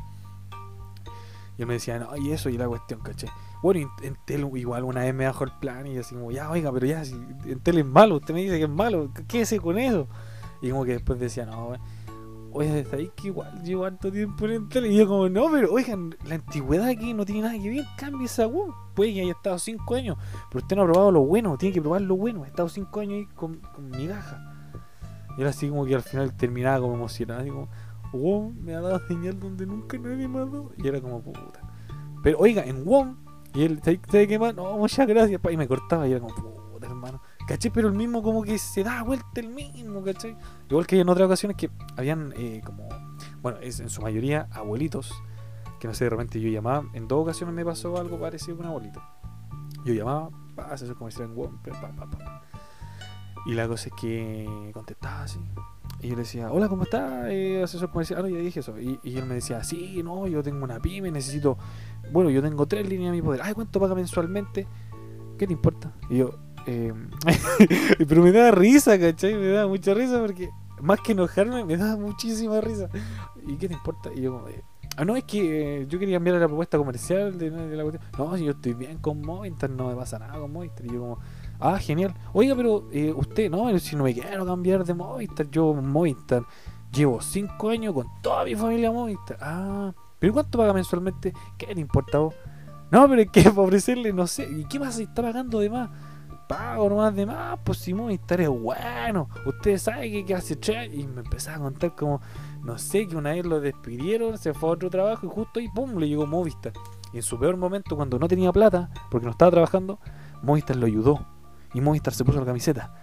Y él me decía, no, y eso, y la cuestión, caché. Bueno, y Entel igual una vez me bajó el plan y así como, ya, oiga, pero ya, si Entel es malo, usted me dice que es malo, ¿qué hace con eso? Y como que después decía, no, we- oye, ¿sabéis que igual llevo harto tiempo en Entel? Y yo como, no, pero oigan, la antigüedad aquí no tiene nada que ver, cambie esa weón. Puede que haya estado 5 años, pero usted no ha probado lo bueno, tiene que probar lo bueno. He estado 5 años ahí con, con migaja. Y era así como que al final terminaba como emocionado, así como, WOM me ha dado señal donde nunca nadie me ha. Y era como, puta. Pero oiga, en WOM, y él, ¿sabe sabe qué más? No, muchas gracias, pa", y me cortaba, y era como, puta, hermano. ¿Cachai? Pero el mismo como que se da vuelta el mismo, ¿cachai? Igual que en otras ocasiones que habían eh, como, bueno, es en su mayoría abuelitos, que no sé, de repente yo llamaba, en dos ocasiones me pasó algo parecido con un abuelito. Yo llamaba, pa, asesor comercial en pa, pa, pa. Y la cosa es que contestaba así. Y yo le decía, hola, ¿cómo está? Eh, asesor comercial. Ah, no, ya dije eso. Y, y él me decía, sí, no, yo tengo una pyme, necesito. Bueno, yo tengo tres líneas a mi poder. Ay, ¿cuánto paga mensualmente? ¿Qué te importa? Y yo, eh, (laughs) pero me da risa, ¿cachai? Me da mucha risa porque más que enojarme, me da muchísima risa. ¿Y qué te importa? Y yo, como, ah, no, es que eh, yo quería enviar la propuesta comercial de, la cuestión. No, si yo estoy bien con Movistar, no me pasa nada con Movistar. Y yo, como, Ah, genial. Oiga, pero eh, usted, no, si no me quiero cambiar de Movistar, yo Movistar llevo 5 años con toda mi familia Movistar. Ah, pero ¿cuánto paga mensualmente? ¿Qué te importa vos? No, pero es que (laughs) para ofrecerle, no sé, ¿y qué pasa si está pagando de más? Pago nomás de más, pues si Movistar es bueno. Usted sabe que, que hace tres. Y me empezaba a contar como, no sé, que una vez lo despidieron, se fue a otro trabajo y justo ahí, pum, le llegó Movistar. Y en su peor momento, cuando no tenía plata, porque no estaba trabajando, Movistar lo ayudó. Y Movistar se puso la camiseta.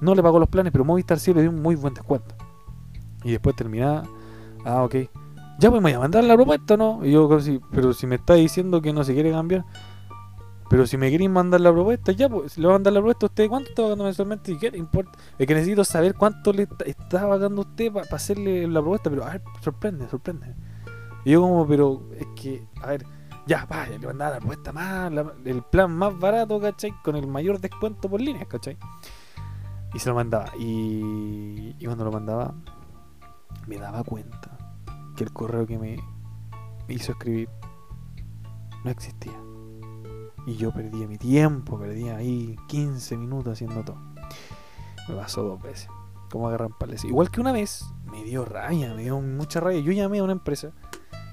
No le pagó los planes, pero Movistar sí le dio un muy buen descuento. Y después terminaba. Ah, ok. Ya pues me voy a mandar la propuesta, ¿no? Y yo, como si- pero si me está diciendo que no se quiere cambiar. Pero si me quieren mandar la propuesta, ya pues, si le voy a mandar la propuesta a usted, ¿cuánto está pagando mensualmente? ¿Y qué importa? Es que necesito saber cuánto le está, pagando usted para hacerle la propuesta, pero a ver, sorprende, sorprende. Y yo como, pero es que, a ver, ya, vaya, le mandaba la propuesta más, la- el plan más barato, ¿cachai? Con el mayor descuento por línea, ¿cachai? Y se lo mandaba. Y, y cuando lo mandaba, me daba cuenta que el correo que me hizo escribir no existía. Y yo perdía mi tiempo, perdía ahí 15 minutos haciendo todo. Me pasó dos veces. Como agarran pales. Igual que una vez, me dio raya, me dio mucha raya. Yo llamé a una empresa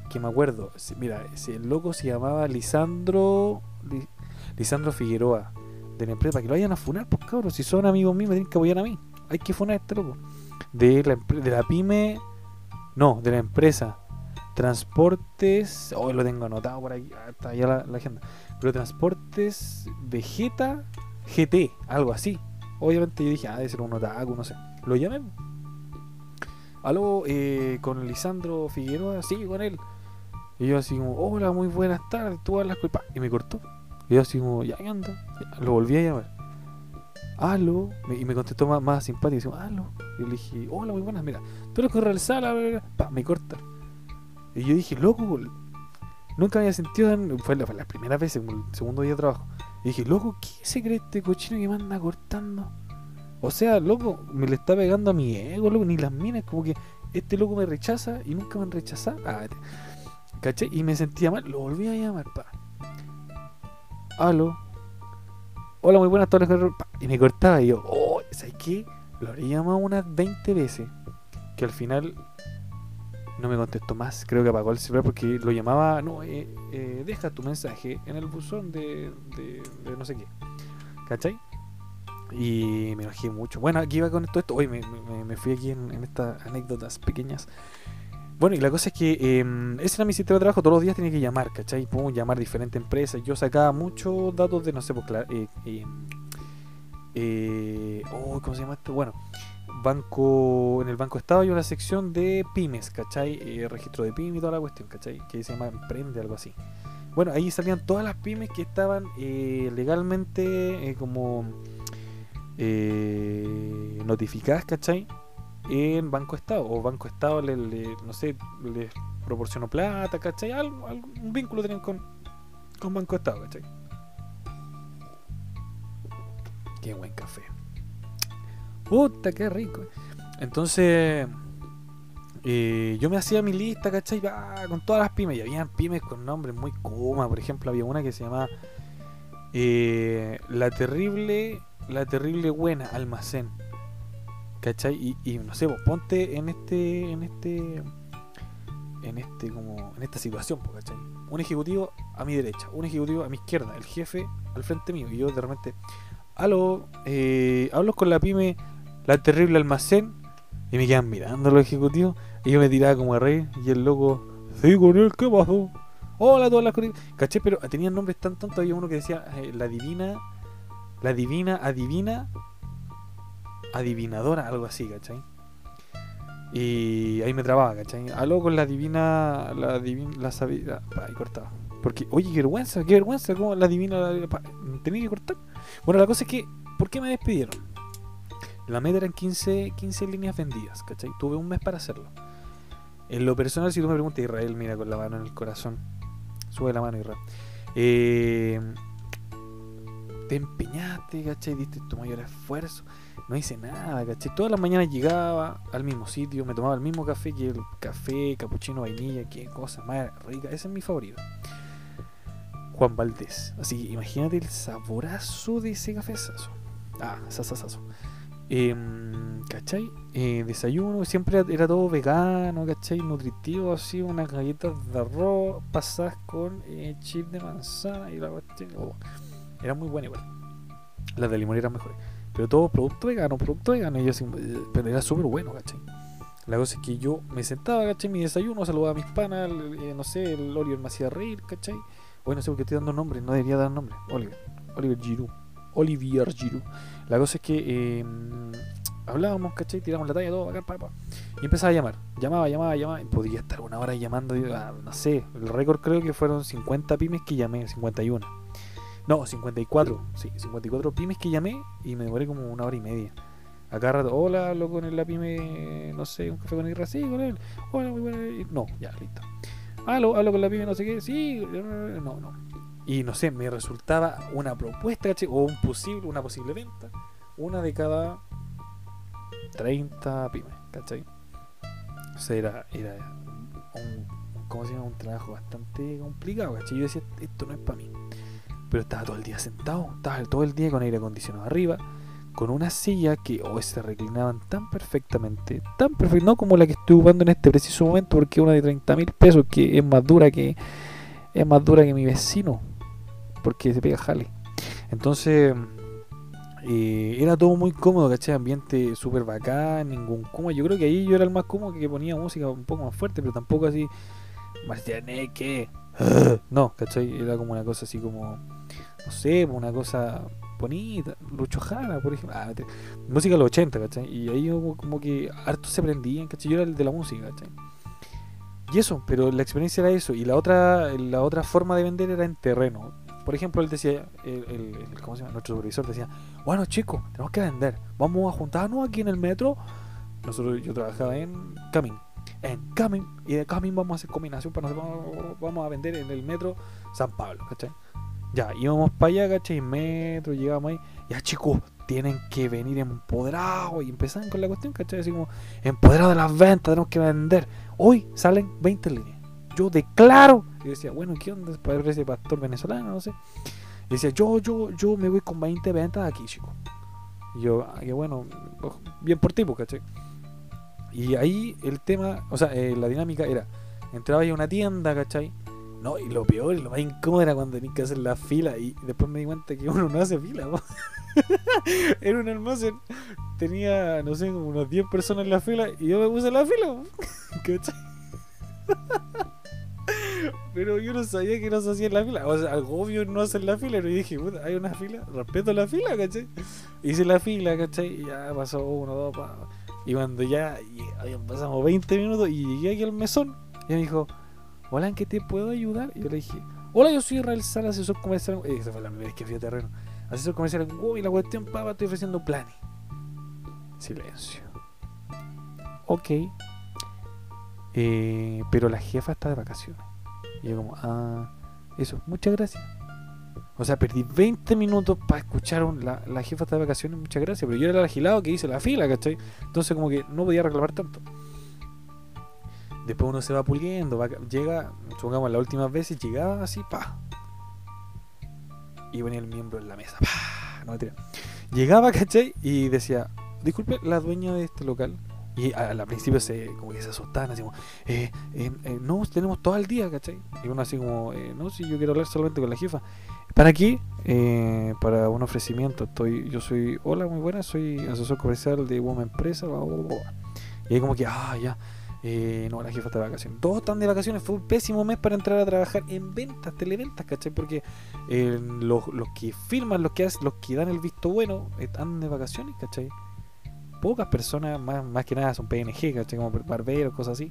que me acuerdo. Mira, el loco se llamaba Lisandro. Li- Lisandro Figueroa. De la empresa, para que lo vayan a funar, pues cabros. Si son amigos míos, me tienen que apoyar a mí. Hay que funar a este loco. De la, de la pyme. No, de la empresa. Transportes. Hoy lo tengo anotado por aquí. ah, Está ya la, agenda. Pero Transportes Vegeta GT, algo así. Obviamente yo dije, ah, debe ser un otaku, no sé. Lo llamé. Aló, eh, con Lisandro Figueroa, sí, con él. Y yo así como, hola, muy buenas tardes, tú hablas con... pa, Y me cortó. Y yo así como, ya, ¿qué onda? Ya, Lo volví a llamar. Aló. Y me contestó más, más simpático. Y dice, aló. Y yo le dije, hola, muy buenas, mira. Tú eres correo sala. Pa, me corta. Y yo dije, loco, nunca había sentido, tan- fue la, primera vez, el segundo día de trabajo. Y dije, loco, ¿qué se cree este cochino que me anda cortando? O sea, loco, me le está pegando a mi ego, loco, ni las minas, como que este loco me rechaza y nunca me han rechazado. Ah. Y me sentía mal, lo volví a llamar, pa. Aló. Hola, muy buenas tardes, pa. Y me cortaba y yo, oh, ¿sabes qué? Lo habría llamado unas 20 veces. Que al final no me contestó más. Creo que apagó el celular porque lo llamaba. No, eh, eh, deja tu mensaje en el buzón de, de, de no sé qué. ¿Cachai? Y me enojé mucho. Bueno, aquí iba con todo esto. Hoy me, me- fui aquí en, estas anécdotas pequeñas. Bueno, y la cosa es que eh, ese era mi sistema de trabajo. Todos los días tenía que llamar, ¿cachai? Podemos llamar diferentes empresas. Yo sacaba muchos datos de, no sé, pues, cla- eh, eh, eh, oh, ¿cómo se llama esto? Bueno, banco en el Banco Estado hay una sección de pymes, ¿cachai? Eh, registro de pymes y toda la cuestión, ¿cachai? Que se llama Emprende, algo así. Bueno, ahí salían todas las pymes que estaban eh, legalmente eh, como eh, notificadas, ¿cachai? En Banco Estado. O Banco Estado, le, no sé, les proporcionó plata, ¿cachai? Algo, un vínculo tenían con, con Banco Estado, ¿cachai? Qué buen café. Puta, qué rico. Entonces, eh, yo me hacía mi lista, ¿cachai? Con todas las pymes. Y habían pymes con nombres muy Kuma. Por ejemplo, había una que se llamaba eh, La Terrible, La Terrible Buena Almacén. ¿Cachai? Y, y no sé, vos ponte en este, en este, en este, como, en esta situación, po, ¿cachai? Un ejecutivo a mi derecha, un ejecutivo a mi izquierda, el jefe al frente mío. Y yo de repente, aló, eh, hablo con la pyme La Terrible Almacén. Y me quedan mirando los ejecutivos. Y yo me tiraba como a reír. Y el loco, sí, él, ¿qué pasó? Hola, todas las. ¿Caché? Pero tenían nombres tan tontos. Había uno que decía, eh, la divina, la divina, adivina, adivinadora, algo así, ¿cachai? Y ahí me trababa, ¿cachai? Aló con la divina, la divina, la sabida. Ahí cortaba. Porque, oye, qué vergüenza, qué vergüenza, ¿cómo la divina, la, pa- tenía que cortar? Bueno, la cosa es que, ¿por qué me despidieron? La meta eran 15, 15 líneas vendidas, ¿cachai? Tuve un mes para hacerlo. En lo personal, si tú me preguntas, Israel, mira con la mano en el corazón. Sube la mano, Israel. Eh, te empeñaste, ¿cachai? Diste tu mayor esfuerzo. No hice nada, ¿cachai? Todas las mañanas llegaba al mismo sitio, me tomaba el mismo café que el café, capuchino, vainilla, qué cosa más rica. Ese es mi favorito. Juan Valdés. Así que imagínate el saborazo de ese cafezazo. Ah, sasasazo. Em, ¿Cachai? Eh, desayuno, siempre era todo vegano, ¿cachai? Nutritivo, así, unas galletas de arroz pasadas con eh, chip de manzana y la cuestión. oh, era muy buena igual. Las de limón eran mejores. Pero todo producto vegano, producto vegano. Y yo "Eh", pero era súper bueno, ¿cachai? La cosa es que yo me sentaba, ¿cachai? Mi desayuno, saludaba a mis panas, eh, no sé, el Oliver me hacía reír, ¿cachai? Hoy no sé por qué estoy dando nombres, no debería dar nombre. Oliver, Oliver Giroud. Olivier Giroud. La cosa es que eh, hablábamos, ¿cachai? Tiramos la talla, todo, bacán, pa, pa. Y empezaba a llamar. Llamaba, llamaba, llamaba. Y podía estar una hora llamando. ah, no sé, el récord creo que fueron 50 pymes que llamé, 51. No, 54. Sí, 54 pymes que llamé y me demoré como una hora y media. Acá rato, hola, hablo con el- la pyme, no sé, un café con Irra, sí, con él. Hola, muy buena. No, ya, listo. Hablo, hablo con la pyme, no sé qué, sí, no, no. Y no sé, me resultaba una propuesta, ¿cachai? O un posible, una posible venta. Una de cada 30 pymes, ¿cachai? O sea, era, era un, ¿cómo se llama? un trabajo bastante complicado, ¿cachai? Yo decía, esto no es para mí. Pero estaba todo el día sentado, estaba todo el día con aire acondicionado arriba, con una silla que oh, se reclinaban tan perfectamente, tan perfecto, no como la que estoy ocupando en este preciso momento, porque una de 30 mil pesos, que es más dura que es más dura que mi vecino, porque se pega jale. Entonces, eh, era todo muy cómodo, ¿cachai? Ambiente súper bacán, ningún cómodo. Yo creo que ahí yo era el más cómodo que ponía música un poco más fuerte, pero tampoco así. que (gasps) No, ¿cachai? Era como una cosa así como. No sé, una cosa bonita. Lucho Jara, por ejemplo. Ah, música de los 80, ¿cachai? Y ahí como, como que harto se prendían, ¿cachai? Yo era el de la música, ¿cachai? Y eso, pero la experiencia era eso. Y la otra, la otra forma de vender era en terreno. Por ejemplo, él decía, el, ¿cómo se llama? Nuestro supervisor decía, bueno chicos, tenemos que vender. Vamos a juntarnos aquí en el metro. Nosotros, yo trabajaba en Camin. En Camin. Y de Camin vamos a hacer combinación para nosotros. Vamos a vender en el metro San Pablo, ¿cachai? Ya, íbamos para allá, ¿cachai? Metro, llegamos ahí. Ya chicos, tienen que venir empoderados. Y empezaban con la cuestión, ¿cachai? Así como, empoderados de las ventas, tenemos que vender. Hoy salen 20 líneas. Yo declaro. Y decía, bueno, ¿qué onda? Parece pastor venezolano, no sé. Y decía, yo, yo, yo me voy con 20 ventas aquí, chico. Y yo, ah, qué bueno, bien por ti, pues, ¿cachai? Y ahí el tema, o sea, eh, la dinámica era, entraba ahí a una tienda, ¿cachai? No, y lo peor y lo más incómodo era cuando tenías que hacer la fila y después me di cuenta que uno no hace fila. (laughs) Era un almacén, tenía, no sé, como unas 10 personas en la fila y yo me puse en la fila. (laughs) ¿cachai? (laughs) Pero yo no sabía que no se hacía en la fila. O sea, obvio no hacer la fila. Pero yo dije, puta, hay una fila, respeto la fila, ¿cachai? Hice la fila, ¿cachai? Y ya pasó uno, dos, pa. Y cuando ya y- pasamos 20 minutos y llegué aquí al mesón, y me dijo, hola, ¿en qué te puedo ayudar? Y yo le dije, hola, yo soy Israel Sala, asesor comercial. en- Esa la primera vez que fui a terreno. Asesor comercial y la cuestión, papá, estoy ofreciendo planes. Silencio. Ok. Eh, pero la jefa está de vacaciones. Y yo como, ah, eso, muchas gracias. O sea, perdí 20 minutos para escuchar un- la, la jefa está de vacaciones, muchas gracias. Pero yo era el agilado que hice la fila, ¿cachai? Entonces como que no podía reclamar tanto. Después uno se va puliendo, va- llega, supongamos las últimas veces, llegaba así, pa. Y venía el miembro en la mesa, pa. No mentira. Llegaba, ¿cachai? Y decía, disculpe, la dueña de este local. Y al principio se, como que se asustaban, así como, eh, eh, eh, no, tenemos todo el día, ¿cachai? Y uno así como, eh, no, si yo quiero hablar solamente con la jefa. ¿Para qué? Eh, para un ofrecimiento. Estoy, yo soy, hola, muy buena, soy asesor comercial de Woman Empresa. Y ahí como que, ah, ya. no, la jefa está de vacaciones. Todos están de vacaciones. Fue un pésimo mes para entrar a trabajar en ventas, televentas, ¿cachai? Porque los, los que firman, los que hacen, los que dan el visto bueno, están de vacaciones, ¿cachai? Pocas personas, más, más que nada, son PNG, ¿cachai? Como barberos, cosas así.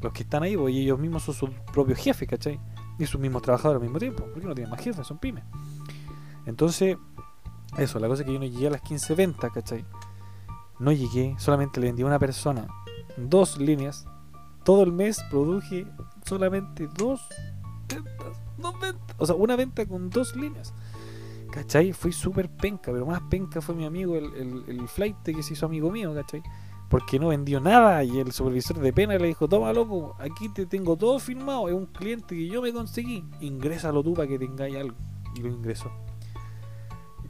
Los que están ahí, pues, y ellos mismos son sus propios jefes, ¿cachai? Y sus mismos trabajadores al mismo tiempo. Porque no tienen más jefes, son pymes. Entonces, eso, la cosa es que yo no llegué a las 15 ventas, ¿cachai? No llegué, solamente le vendí a una persona dos líneas. Todo el mes produje solamente dos ventas. Dos ventas. O sea, una venta con dos líneas. ¿Cachai? Fui súper penca, pero más penca fue mi amigo, el, el, el flight que se hizo amigo mío, ¿cachai? Porque no vendió nada y el supervisor de pena le dijo, toma loco, aquí te tengo todo firmado, es un cliente que yo me conseguí, ingrésalo tú para que tengáis algo. Y lo ingresó.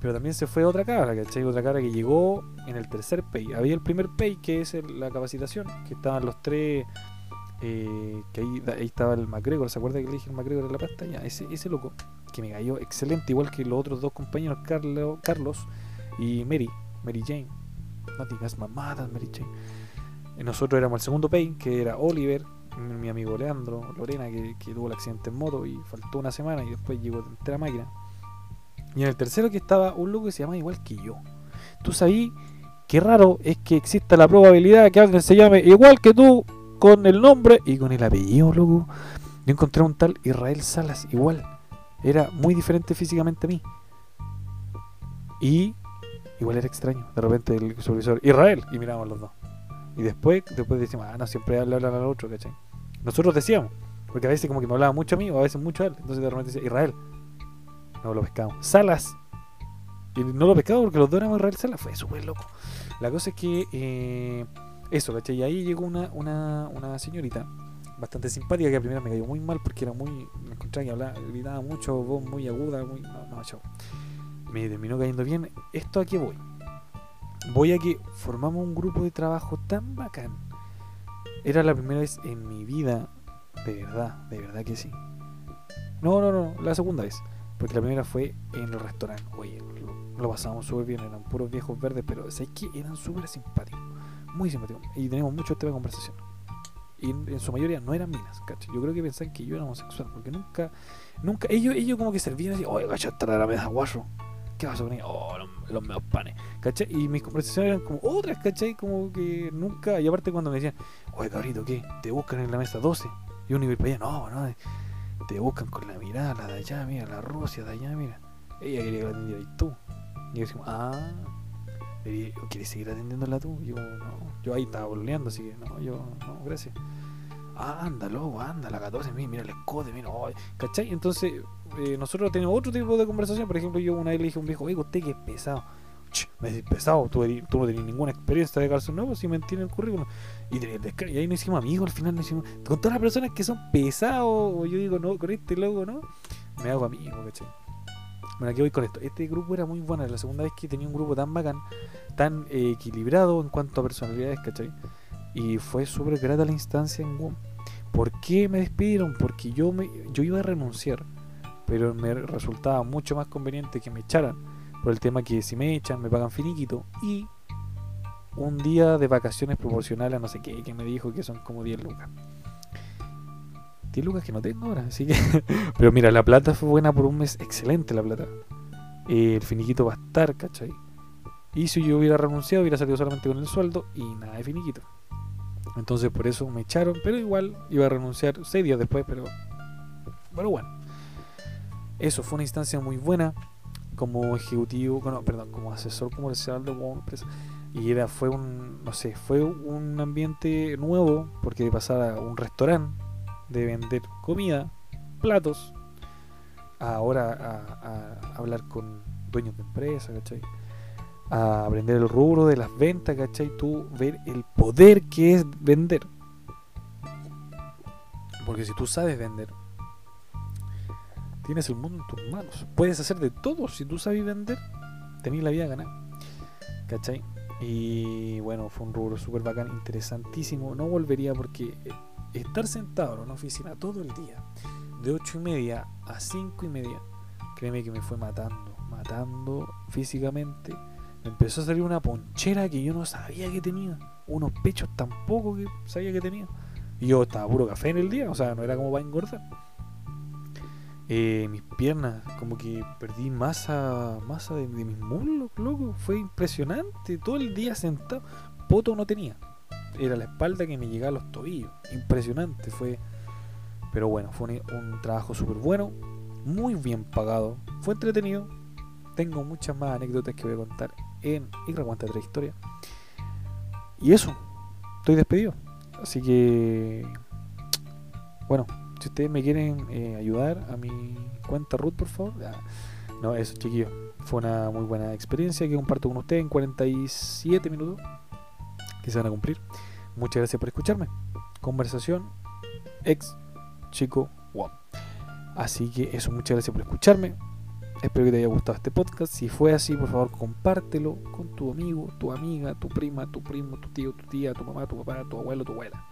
Pero también se fue otra cabra, ¿cachai? Otra cabra que llegó en el tercer pay. Había el primer pay, que es la capacitación, que estaban los tres, eh, que ahí, estaba el MacGregor, ¿se acuerda que le dije el MacGregor en la pantalla? Ese, ese loco, que me cayó excelente, igual que los otros dos compañeros, Carlo, Carlos y Mary, Mary Jane. No digas mamadas, Mary Jane. Y nosotros éramos el segundo pay, que era Oliver, mi mi amigo Leandro, Lorena, que, tuvo el accidente en moto y faltó una semana y después llegó de la máquina. Y en el tercero que estaba un loco que se llama igual que yo. Tú sabí qué raro es que exista la probabilidad que alguien se llame igual que tú con el nombre y con el apellido, loco. Yo encontré a un tal Israel Salas igual. Era muy diferente físicamente a mí. Y igual era extraño. De repente el supervisor, Israel, y miramos los dos. Y después, después decimos, ah, no, siempre le hablan al otro, ¿cachai? Nosotros decíamos, porque a veces como que me hablaba mucho a mí o a veces mucho a él. Entonces de repente decía, Israel. No lo pescamos. Salas. Y no lo pescamos porque los dos éramos Israel Salas. Fue súper loco. La cosa es que eh, eso, ¿cachai? Y ahí llegó una, una, una señorita bastante simpática que a primera me cayó muy mal porque era muy. Me encontraba que hablaba, gritaba mucho, voz muy aguda, muy. No, no, chao. Me terminó cayendo bien. ¿Esto a qué voy? Voy a que formamos un grupo de trabajo tan bacán. Era la primera vez en mi vida, de verdad, de verdad que sí. No, no, no, la segunda vez. Porque la primera fue en el restaurante. Oye, lo, lo pasamos súper bien. Eran puros viejos verdes, pero ¿sabes que Eran súper simpáticos. Muy simpáticos. Y teníamos muchos temas de conversación. Y en, en su mayoría no eran minas, ¿cachai? Yo creo que pensaban que yo era homosexual. Porque nunca, nunca, ellos, ellos como que servían así, oye, cacha, está la mesa guaso. ¿Qué vas a poner? Oh, los, los meos panes. ¿Cachai? Y mis conversaciones eran como otras, ¿cachai? Como que nunca. Y aparte cuando me decían, oye, cabrito, ¿qué? ¿Te buscan en la mesa 12? Y uno iba para allá, no, no, te buscan con la mirada, la de allá, mira, la Rusia de allá, mira. Ella quería que la atendieras tú. Y yo decimos, ah, ¿quieres seguir atendiéndola tú? Yo, no, yo ahí estaba volviendo, así que no, yo, no, gracias. Anda, loco, anda, la 14, mira, mira el escote, mira, oh, ¿cachai? Entonces, eh, nosotros tenemos otro tipo de conversación. Por ejemplo, yo una vez le dije a un viejo, oye, usted que es pesado. Me decís pesado, tú, no tenías ninguna experiencia de calzón nuevo, si mentí en el currículum. Y, y ahí nos hicimos amigos, al final nos hicimos. Con todas las personas que son pesados, yo digo, no, con este loco, ¿no? Me hago amigo, ¿cachai? Bueno, aquí voy con esto. Este grupo era muy bueno, la segunda vez que tenía un grupo tan bacán, tan eh, equilibrado en cuanto a personalidades, ¿cachai? Y fue súper grata la instancia en WOM. ¿Por qué me despidieron? Porque yo, me, yo iba a renunciar, pero me resultaba mucho más conveniente que me echaran, por el tema que si me echan me pagan finiquito y un día de vacaciones proporcionales a no sé qué, que me dijo que son como 10 lucas. 10 lucas que no tengo ahora, así que... (laughs) Pero mira, la plata fue buena por un mes, excelente la plata. El finiquito va a estar, ¿cachai? Y si yo hubiera renunciado, hubiera salido solamente con el sueldo y nada de finiquito. Entonces por eso me echaron, pero igual iba a renunciar seis días después, pero... Bueno. Eso fue una instancia muy buena como ejecutivo, no, perdón, como asesor comercial de una empresa. Y era, fue un, no sé, fue un ambiente nuevo, porque pasar a un restaurante, de vender comida, platos, ahora a, a hablar con dueños de empresa, ¿cachai? A aprender el rubro de las ventas, ¿cachai? Tú ver el poder que es vender. Porque si tú sabes vender, tienes el mundo en tus manos. Puedes hacer de todo. Si tú sabes vender, tenés la vida ganada. ¿Cachai? Y bueno, fue un rubro súper bacán, interesantísimo. No volvería porque estar sentado en una oficina todo el día, de 8 y media a 5 y media, créeme que me fue matando, matando físicamente. Me empezó a salir una ponchera que yo no sabía que tenía, unos pechos tampoco que sabía que tenía. Yo estaba puro café en el día, o sea, no era como para engordar. Eh, mis piernas, como que perdí masa, masa de, mis muslos, loco. Fue impresionante. Todo el día sentado. Poto no tenía. Era la espalda que me llegaba a los tobillos. Impresionante. Fue. Pero bueno, fue un, trabajo súper bueno. Muy bien pagado. Fue entretenido. Tengo muchas más anécdotas que voy a contar en Irrecuenta Historia. Y eso. Estoy despedido. Así que. Bueno, si ustedes me quieren eh, ayudar a mi cuenta Ruth, por favor. no, eso, chiquillos. Fue una muy buena experiencia que comparto con ustedes en 47 minutos que se van a cumplir. Muchas gracias por escucharme. Conversación ex chico wow. Así que eso, muchas gracias por escucharme. Espero que te haya gustado este podcast. Si fue así, por favor, compártelo con tu amigo, tu amiga, tu prima, tu primo, tu tío, tu tía, tu mamá, tu papá, tu abuelo, tu abuela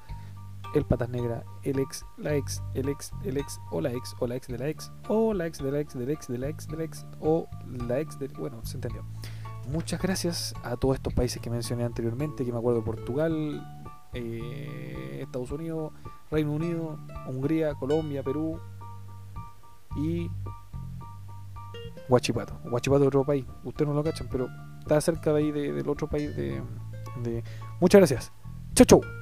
el patas negra, el ex, la ex, el ex, el ex, o la ex, o la ex de la ex, o la ex de la ex, del ex, de la ex, del ex, o la ex de. Bueno, se entendió. Muchas gracias a todos estos países que mencioné anteriormente, que me acuerdo Portugal, eh, Estados Unidos, Reino Unido, Hungría, Colombia, Perú y Huachipato. Huachipato es otro país, ustedes no lo cachan, pero está cerca de ahí del otro país de, de... Muchas gracias. Chau, chau.